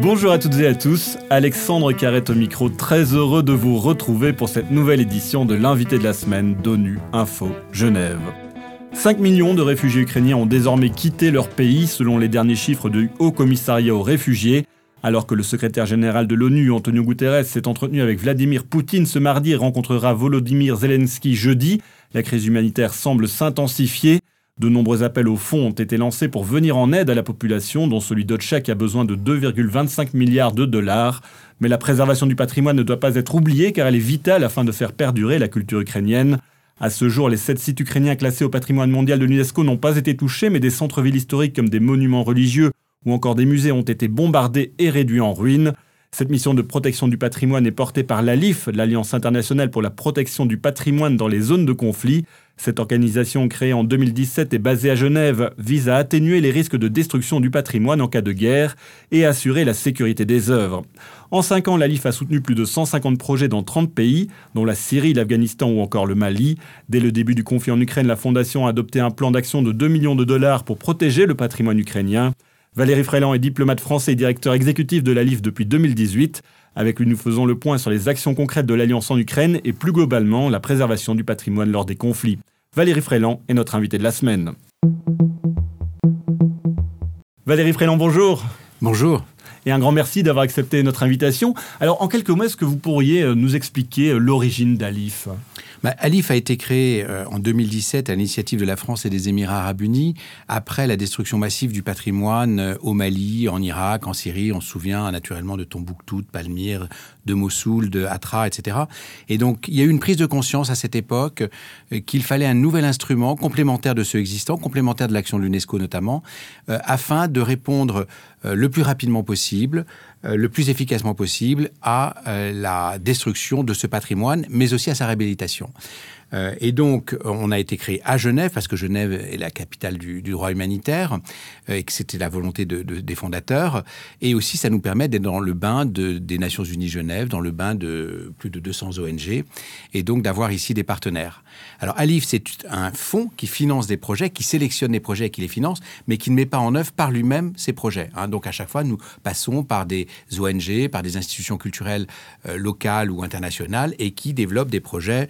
Bonjour à toutes et à tous, Alexandre Carrette au micro, très heureux de vous retrouver pour cette nouvelle édition de l'invité de la semaine d'ONU Info Genève. 5 millions de réfugiés ukrainiens ont désormais quitté leur pays selon les derniers chiffres du Haut Commissariat aux réfugiés. Alors que le secrétaire général de l'ONU, Antonio Guterres, s'est entretenu avec Vladimir Poutine ce mardi et rencontrera Volodymyr Zelensky jeudi, la crise humanitaire semble s'intensifier. De nombreux appels au fonds ont été lancés pour venir en aide à la population, dont celui d'Otchak a besoin de 2,25 milliards de dollars. Mais la préservation du patrimoine ne doit pas être oubliée car elle est vitale afin de faire perdurer la culture ukrainienne. À ce jour, les sept sites ukrainiens classés au patrimoine mondial de l'UNESCO n'ont pas été touchés, mais des centres-villes historiques comme des monuments religieux ou encore des musées ont été bombardés et réduits en ruines. Cette mission de protection du patrimoine est portée par l'ALIF, l'Alliance internationale pour la protection du patrimoine dans les zones de conflit. Cette organisation créée en 2017 et basée à Genève vise à atténuer les risques de destruction du patrimoine en cas de guerre et assurer la sécurité des œuvres. En cinq ans, l'ALIF a soutenu plus de 150 projets dans 30 pays, dont la Syrie, l'Afghanistan ou encore le Mali. Dès le début du conflit en Ukraine, la Fondation a adopté un plan d'action de 2 millions de dollars pour protéger le patrimoine ukrainien. Valérie Fréland est diplomate français et directeur exécutif de l'ALIF depuis 2018. Avec lui, nous faisons le point sur les actions concrètes de l'Alliance en Ukraine et plus globalement la préservation du patrimoine lors des conflits. Valérie Fréland est notre invitée de la semaine. Valérie Fréland, bonjour. Bonjour. Et un grand merci d'avoir accepté notre invitation. Alors, en quelques mots, est-ce que vous pourriez euh, nous expliquer euh, l'origine d'Alif bah, Alif a été créé euh, en 2017 à l'initiative de la France et des Émirats arabes unis après la destruction massive du patrimoine euh, au Mali, en Irak, en Syrie. On se souvient naturellement de Tombouctou, de Palmyre, de Mossoul, de Hatra, etc. Et donc il y a eu une prise de conscience à cette époque euh, qu'il fallait un nouvel instrument complémentaire de ceux existants, complémentaire de l'action de l'UNESCO notamment, afin de répondre le plus rapidement possible euh, le plus efficacement possible à euh, la destruction de ce patrimoine, mais aussi à sa réhabilitation. Euh, et donc, on a été créé à Genève, parce que Genève est la capitale du, droit humanitaire, euh, et que c'était la volonté de, des fondateurs. Et aussi, ça nous permet d'être dans le bain de, des Nations Unies Genève, dans le bain de plus de 200 ONG, et donc d'avoir ici des partenaires. Alors, Alif, c'est un fonds qui finance des projets, qui sélectionne des projets et qui les finance, mais qui ne met pas en œuvre par lui-même ces projets. Hein. Donc, à chaque fois, nous passons par des ONG, par des institutions culturelles euh, locales ou internationales, et qui développent des projets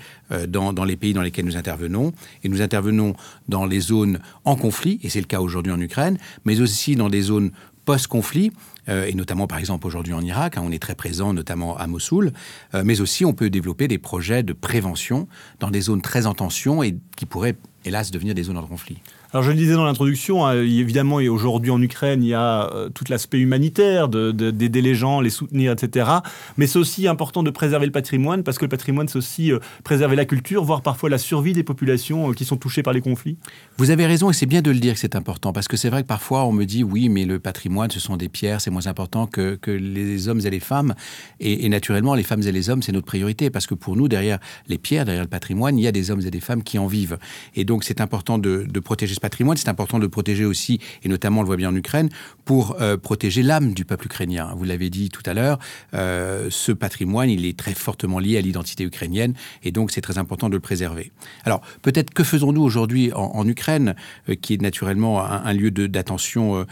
dans, dans les pays dans lesquels nous intervenons. Et nous intervenons dans les zones en conflit, et c'est le cas aujourd'hui en Ukraine, mais aussi dans des zones post-conflit, euh, et notamment par exemple aujourd'hui en Irak, hein, on est très présent notamment à Mossoul, euh, mais aussi on peut développer des projets de prévention dans des zones très en tension et qui pourraient hélas devenir des zones en conflit. Alors je le disais dans l'introduction, hein, évidemment, et aujourd'hui en Ukraine, il y a euh, tout l'aspect humanitaire, d'aider les gens, les soutenir, etc. Mais c'est aussi important de préserver le patrimoine, parce que le patrimoine, c'est aussi euh, préserver la culture, voire parfois la survie des populations euh, qui sont touchées par les conflits. Vous avez raison, et c'est bien de le dire que c'est important, parce que c'est vrai que parfois on me dit, oui, mais le patrimoine, ce sont des pierres, c'est moins important que, que, les hommes et les femmes. Et, naturellement, les femmes et les hommes, c'est notre priorité, parce que pour nous, derrière les pierres, derrière le patrimoine, il y a des hommes et des femmes qui en vivent. Et donc c'est important de, de protéger patrimoine, c'est important de protéger aussi, et notamment on le voit bien en Ukraine, pour euh, protéger l'âme du peuple ukrainien. Vous l'avez dit tout à l'heure, euh, ce patrimoine, il est très fortement lié à l'identité ukrainienne, et donc c'est très important de le préserver. Alors peut-être que faisons-nous aujourd'hui en, Ukraine, euh, qui est naturellement un, lieu d'attention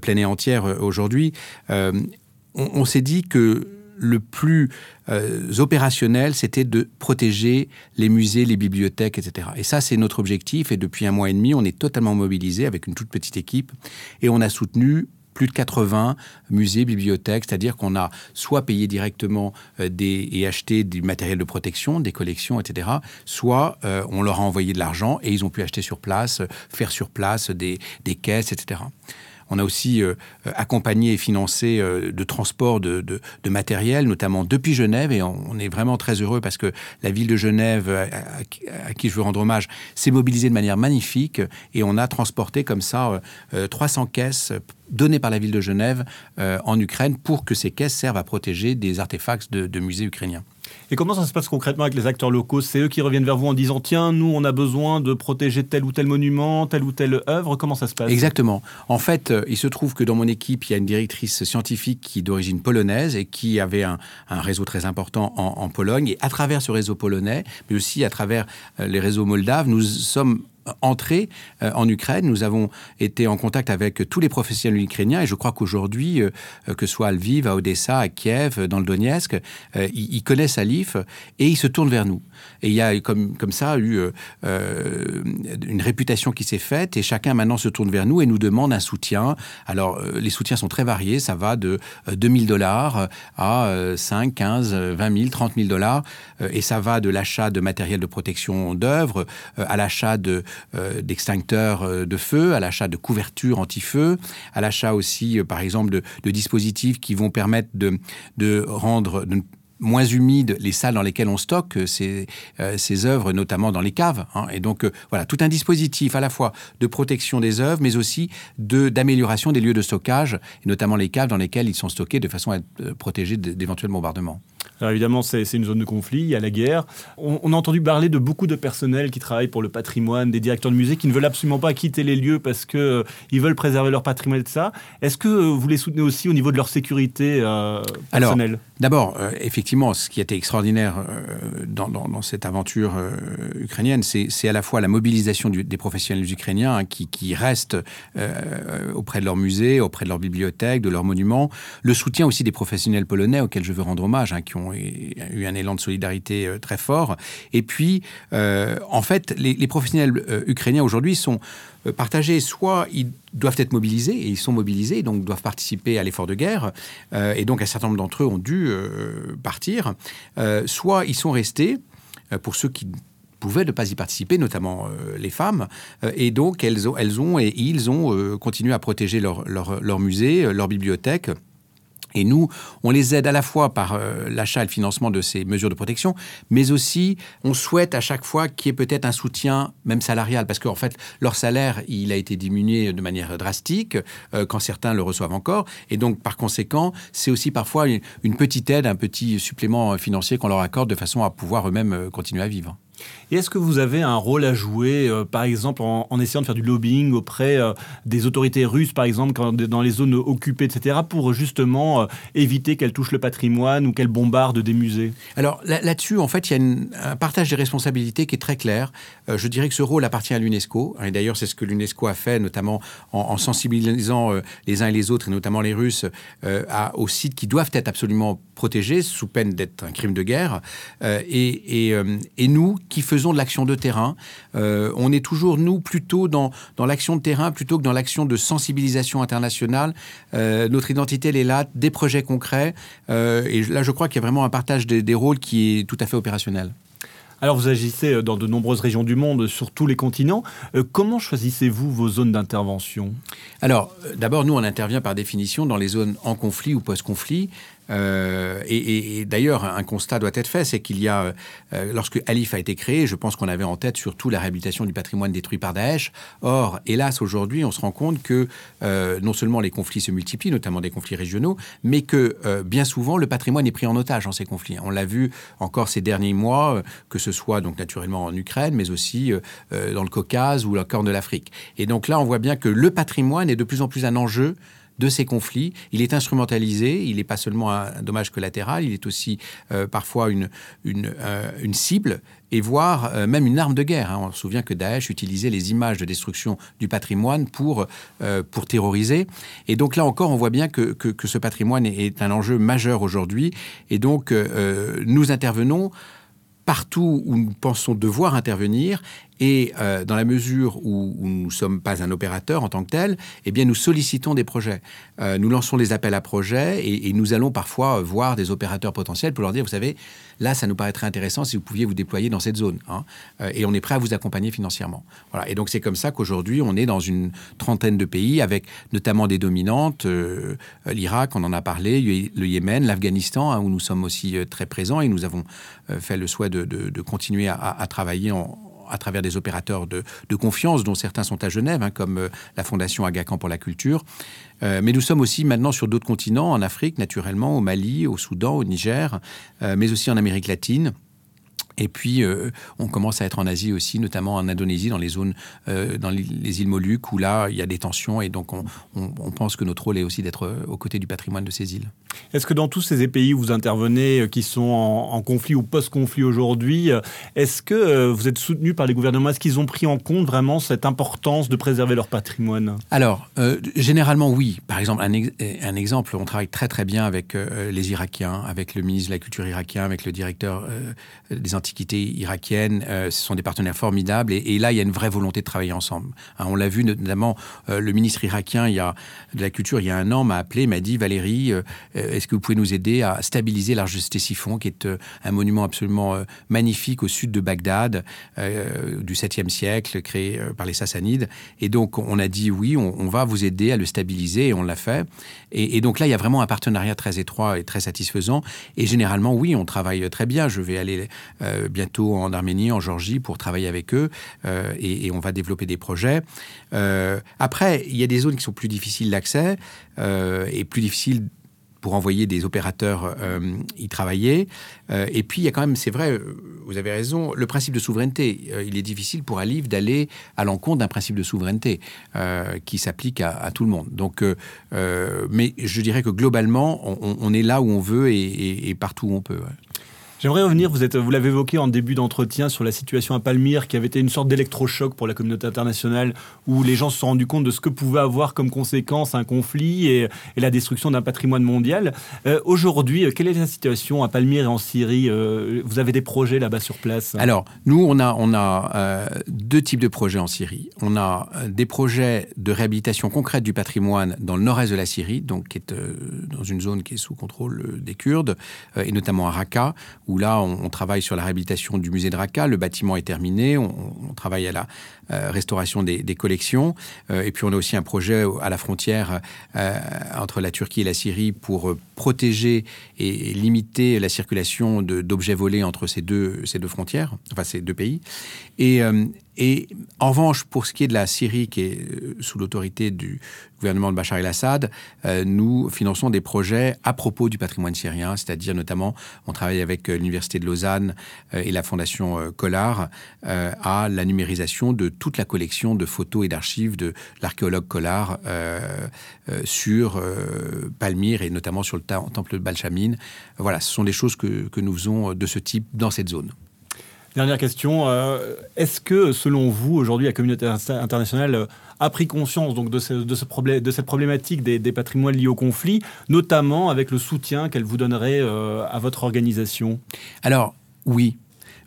pleine et entière aujourd'hui on s'est dit que le plus euh, opérationnel, c'était de protéger les musées, les bibliothèques, etc. Et ça, c'est notre objectif. Et depuis un mois et demi, on est totalement mobilisé avec une toute petite équipe. Et on a soutenu plus de 80 musées, bibliothèques, c'est-à-dire qu'on a soit payé directement euh, des, et acheté du matériel de protection, des collections, etc., soit euh, on leur a envoyé de l'argent et ils ont pu acheter sur place, faire sur place des, des caisses, etc. On a aussi euh, accompagné et financé euh, de transport de, matériel, notamment depuis Genève, et on, est vraiment très heureux parce que la ville de Genève, à, qui je veux rendre hommage, s'est mobilisée de manière magnifique, et on a transporté comme ça 300 euh, caisses données par la ville de Genève en Ukraine pour que ces caisses servent à protéger des artefacts de musées ukrainiens. Et comment ça se passe concrètement avec les acteurs locaux? C'est eux qui reviennent vers vous en disant tiens, nous, on a besoin de protéger tel ou tel monument, telle ou telle œuvre. Comment ça se passe? Exactement. En fait, euh, il se trouve que dans mon équipe, il y a une directrice scientifique qui est d'origine polonaise et qui avait un, réseau très important en, Pologne. Et à travers ce réseau polonais, mais aussi à travers euh, les réseaux moldaves, nous sommes entré en Ukraine. Nous avons été en contact avec tous les professionnels ukrainiens et je crois qu'aujourd'hui, que ce soit à Lviv, à Odessa, à Kiev, dans le Donetsk, ils, connaissent Alif et ils se tournent vers nous. Et il y a comme, comme ça eu une réputation qui s'est faite et chacun maintenant se tourne vers nous et nous demande un soutien. Alors, les soutiens sont très variés. Ça va de 2000 dollars à 5, 15, 20 000, 30 000 dollars. et ça va de l'achat de matériel de protection d'œuvres à l'achat d'extincteurs de, feu, à l'achat de couvertures anti-feu, à l'achat aussi, par exemple, de, dispositifs qui vont permettre de, de rendre... Moins humides les salles dans lesquelles on stocke ces, ces œuvres, notamment dans les caves. Hein. Et donc, voilà, tout un dispositif à la fois de protection des œuvres, mais aussi d'amélioration des lieux de stockage, et notamment les caves dans lesquelles ils sont stockés de façon à être protégés d'éventuels bombardements. Alors évidemment, c'est une zone de conflit, il y a la guerre. On, a entendu parler de beaucoup de personnels qui travaillent pour le patrimoine, des directeurs de musées qui ne veulent absolument pas quitter les lieux parce qu'ils euh, veulent préserver leur patrimoine tout ça. Est-ce que euh, vous les soutenez aussi au niveau de leur sécurité euh, personnelle? D'abord, effectivement, ce qui a été extraordinaire dans, cette aventure ukrainienne, c'est à la fois la mobilisation des professionnels ukrainiens hein, qui, restent auprès de leurs musées, auprès de leurs bibliothèques, de leurs monuments, le soutien aussi des professionnels polonais auxquels je veux rendre hommage, hein, qui ont eu un élan de solidarité euh, très fort. Et puis, euh, en fait, les, professionnels euh, ukrainiens aujourd'hui sont partagés. Soit ils doivent être mobilisés, et ils sont mobilisés, donc doivent participer à l'effort de guerre, et donc un certain nombre d'entre eux ont dû partir. soit ils sont restés, pour ceux qui pouvaient ne pas y participer, notamment les femmes. et donc, elles ont, elles ont et ils ont continué à protéger leur, leur, leur musée, leur bibliothèque. Et nous, on les aide à la fois par euh, l'achat et le financement de ces mesures de protection, mais aussi on souhaite à chaque fois qu'il y ait peut-être un soutien, même salarial, parce qu'en fait, leur salaire, il a été diminué de manière drastique, euh, quand certains le reçoivent encore. Et donc, par conséquent, c'est aussi parfois une, petite aide, un petit supplément financier qu'on leur accorde de façon à pouvoir eux-mêmes euh, continuer à vivre. Et est-ce que vous avez un rôle à jouer, euh, par exemple, en, essayant de faire du lobbying auprès euh, des autorités russes, par exemple, dans les zones occupées, etc., pour justement euh, éviter qu'elles touchent le patrimoine ou qu'elles bombardent des musées? Alors là-dessus, en fait, il y a un partage des responsabilités qui est très clair. je dirais que ce rôle appartient à l'UNESCO. Et d'ailleurs, c'est ce que l'UNESCO a fait, notamment en, sensibilisant les uns et les autres, et notamment les Russes, aux sites qui doivent être absolument protégés, sous peine d'être un crime de guerre. et nous, qui faisons de l'action de terrain. Euh, on est toujours, nous, plutôt dans, dans l'action de terrain plutôt que dans l'action de sensibilisation internationale. Euh, notre identité, elle est là, des projets concrets. Euh, et là, je crois qu'il y a vraiment un partage des, des rôles qui est tout à fait opérationnel. Alors vous agissez dans de nombreuses régions du monde, sur tous les continents. comment choisissez-vous vos zones d'intervention? Alors d'abord, nous, on intervient par définition dans les zones en conflit ou post-conflit. Euh, et, d'ailleurs, un constat doit être fait, c'est qu'il y a, euh, lorsque Alif a été créé, je pense qu'on avait en tête surtout la réhabilitation du patrimoine détruit par Daesh. Or, hélas, aujourd'hui, on se rend compte que euh, non seulement les conflits se multiplient, notamment des conflits régionaux, mais que bien souvent, le patrimoine est pris en otage dans ces conflits. On l'a vu encore ces derniers mois, que ce soit donc naturellement en Ukraine, mais aussi dans le Caucase ou la Corne de l'Afrique. Et donc là, on voit bien que le patrimoine est de plus en plus un enjeu de ces conflits. Il est instrumentalisé, il n'est pas seulement un dommage collatéral, il est aussi euh, parfois une, euh, une, cible et voire euh, même une arme de guerre. Hein. On se souvient que Daesh utilisait les images de destruction du patrimoine pour, pour terroriser. Et donc là encore, on voit bien que, que, ce patrimoine est, un enjeu majeur aujourd'hui. Et donc, nous intervenons partout où nous pensons devoir intervenir et euh, dans la mesure où, nous ne sommes pas un opérateur en tant que tel, eh bien, nous sollicitons des projets. Euh, nous lançons des appels à projets et, nous allons parfois voir des opérateurs potentiels pour leur dire, vous savez, là, ça nous paraîtrait intéressant si vous pouviez vous déployer dans cette zone. Hein. Euh, et on est prêt à vous accompagner financièrement. Voilà. Et donc, c'est comme ça qu'aujourd'hui, on est dans une trentaine de pays avec notamment des dominantes, l'Irak, on en a parlé, le Yémen, l'Afghanistan, hein, où nous sommes aussi très présents et nous avons fait le souhait de, continuer à, à travailler en à travers des opérateurs de, confiance, dont certains sont à Genève, hein, comme euh, la Fondation Agacan pour la culture. Euh, mais nous sommes aussi maintenant sur d'autres continents, en Afrique naturellement, au Mali, au Soudan, au Niger, euh, mais aussi en Amérique latine. Et puis, euh, on commence à être en Asie aussi, notamment en Indonésie, dans les zones, euh, dans les îles Moluques, où là, il y a des tensions. Et donc, on, pense que notre rôle est aussi d'être aux côtés du patrimoine de ces îles. Est-ce que dans tous ces pays où vous intervenez, euh, qui sont en, conflit ou post-conflit aujourd'hui, est-ce que vous êtes soutenu par les gouvernements? Est-ce qu'ils ont pris en compte vraiment cette importance de préserver leur patrimoine? Alors, généralement, oui. Par exemple, un, un, exemple, on travaille très très bien avec les Irakiens, avec le ministre de la Culture irakien, avec le directeur des antiquités irakiennes. Euh, ce sont des partenaires formidables. Et, là, il y a une vraie volonté de travailler ensemble. Hein, on l'a vu notamment, euh, le ministre irakien il y a, de la Culture, il y a un an, m'a appelé, m'a dit Valérie, euh, est-ce que vous pouvez nous aider à stabiliser l'Arche de qui est un monument absolument magnifique au sud de Bagdad, du 7e siècle, créé par les Sassanides. Et donc, on a dit oui, on, va vous aider à le stabiliser, et on l'a fait. Et, et, donc là, il y a vraiment un partenariat très étroit et très satisfaisant. Et généralement, oui, on travaille très bien. Je vais aller euh, bientôt en Arménie, en Géorgie, pour travailler avec eux, euh, et, on va développer des projets. Euh, après, il y a des zones qui sont plus difficiles d'accès et plus difficiles pour envoyer des opérateurs y travailler. et puis, il y a quand même, c'est vrai, vous avez raison, le principe de souveraineté. il est difficile pour un livre d'aller à l'encontre d'un principe de souveraineté qui s'applique à, tout le monde. Donc, mais je dirais que globalement, on, est là où on veut et, partout où on peut. J'aimerais revenir, vous, l'avez évoqué en début d'entretien, sur la situation à Palmyre, qui avait été une sorte d'électrochoc pour la communauté internationale, où les gens se sont rendus compte de ce que pouvait avoir comme conséquence un conflit et, la destruction d'un patrimoine mondial. Euh, aujourd'hui, quelle est la situation à Palmyre et en Syrie? Euh, Vous avez des projets là-bas sur place? Alors, nous, on a, euh, deux types de projets en Syrie. On a des projets de réhabilitation concrète du patrimoine dans le nord-est de la Syrie, donc qui est dans une zone qui est sous contrôle des Kurdes, et notamment à Raqqa, là, on, travaille sur la réhabilitation du musée de Raqqa. Le bâtiment est terminé. On, travaille à la euh, restauration des, collections. Euh, et puis, on a aussi un projet à la frontière euh, entre la Turquie et la Syrie pour protéger et, limiter la circulation d'objets volés entre ces deux, ces deux frontières, enfin ces deux pays. Et en revanche, pour ce qui est de la Syrie, qui est euh, sous l'autorité du gouvernement de Bachar el-Assad, euh, nous finançons des projets à propos du patrimoine syrien, c'est-à-dire notamment, on travaille avec euh, l'Université de Lausanne et la Fondation Collard à la numérisation de toute la collection de photos et d'archives de l'archéologue Collard sur Palmyre et notamment sur le temple de Balchamin. Voilà, ce sont des choses que nous faisons de ce type dans cette zone. Dernière question. Euh, est-ce que, selon vous, aujourd'hui, la communauté internationale euh, a pris conscience de, cette problématique des, patrimoines liés au conflit, notamment avec le soutien qu'elle vous donnerait euh, à votre organisation? Alors, oui.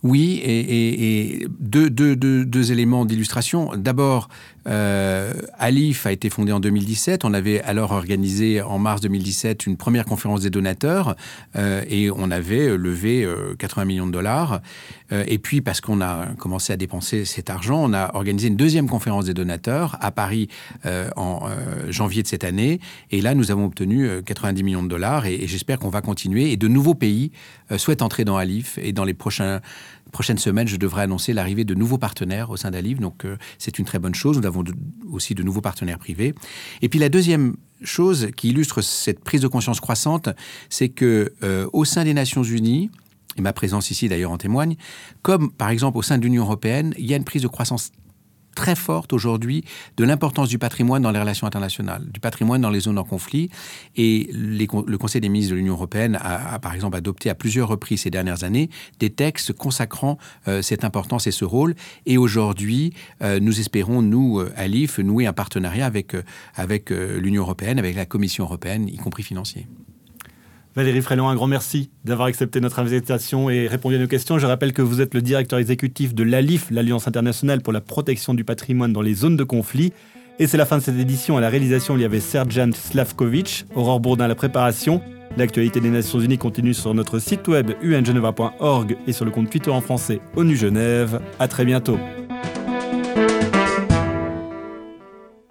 Oui, et, deux, éléments d'illustration. D'abord, euh, Alif a été fondé en 2017. On avait alors organisé en mars 2017 une première conférence des donateurs euh, et on avait levé 80 euh, millions de dollars. Et puis, parce qu'on a commencé à dépenser cet argent, on a organisé une deuxième conférence des donateurs à Paris en janvier de cette année. Et là, nous avons obtenu 90 millions de dollars et, et j'espère qu'on va continuer. Et de nouveaux pays souhaitent entrer dans Alif et dans les prochains prochaine semaine, je devrais annoncer l'arrivée de nouveaux partenaires au sein d'Aliv. Donc, euh, c'est une très bonne chose. Nous avons aussi de nouveaux partenaires privés. Et puis, la deuxième chose qui illustre cette prise de conscience croissante, c'est que euh, au sein des Nations Unies, et ma présence ici d'ailleurs en témoigne, comme par exemple au sein de l'Union européenne, il y a une prise de croissance très forte aujourd'hui de l'importance du patrimoine dans les relations internationales, du patrimoine dans les zones en conflit. Et le Conseil des ministres de l'Union européenne a, par exemple adopté à plusieurs reprises ces dernières années des textes consacrant euh, cette importance et ce rôle. Et aujourd'hui, euh, nous espérons, nous, euh, à l'IF, nouer un partenariat avec, avec l'Union européenne, avec la Commission européenne, y compris financier. Valérie Frélon, un grand merci d'avoir accepté notre invitation et répondu à nos questions. Je rappelle que vous êtes le directeur exécutif de l'ALIF, l'Alliance internationale pour la protection du patrimoine dans les zones de conflit. Et c'est la fin de cette édition. À la réalisation, il y avait Serjan Slavkovic, Aurore Bourdin à la préparation. L'actualité des Nations Unies continue sur notre site web ungeneva.org et sur le compte Twitter en français ONU Genève. À très bientôt.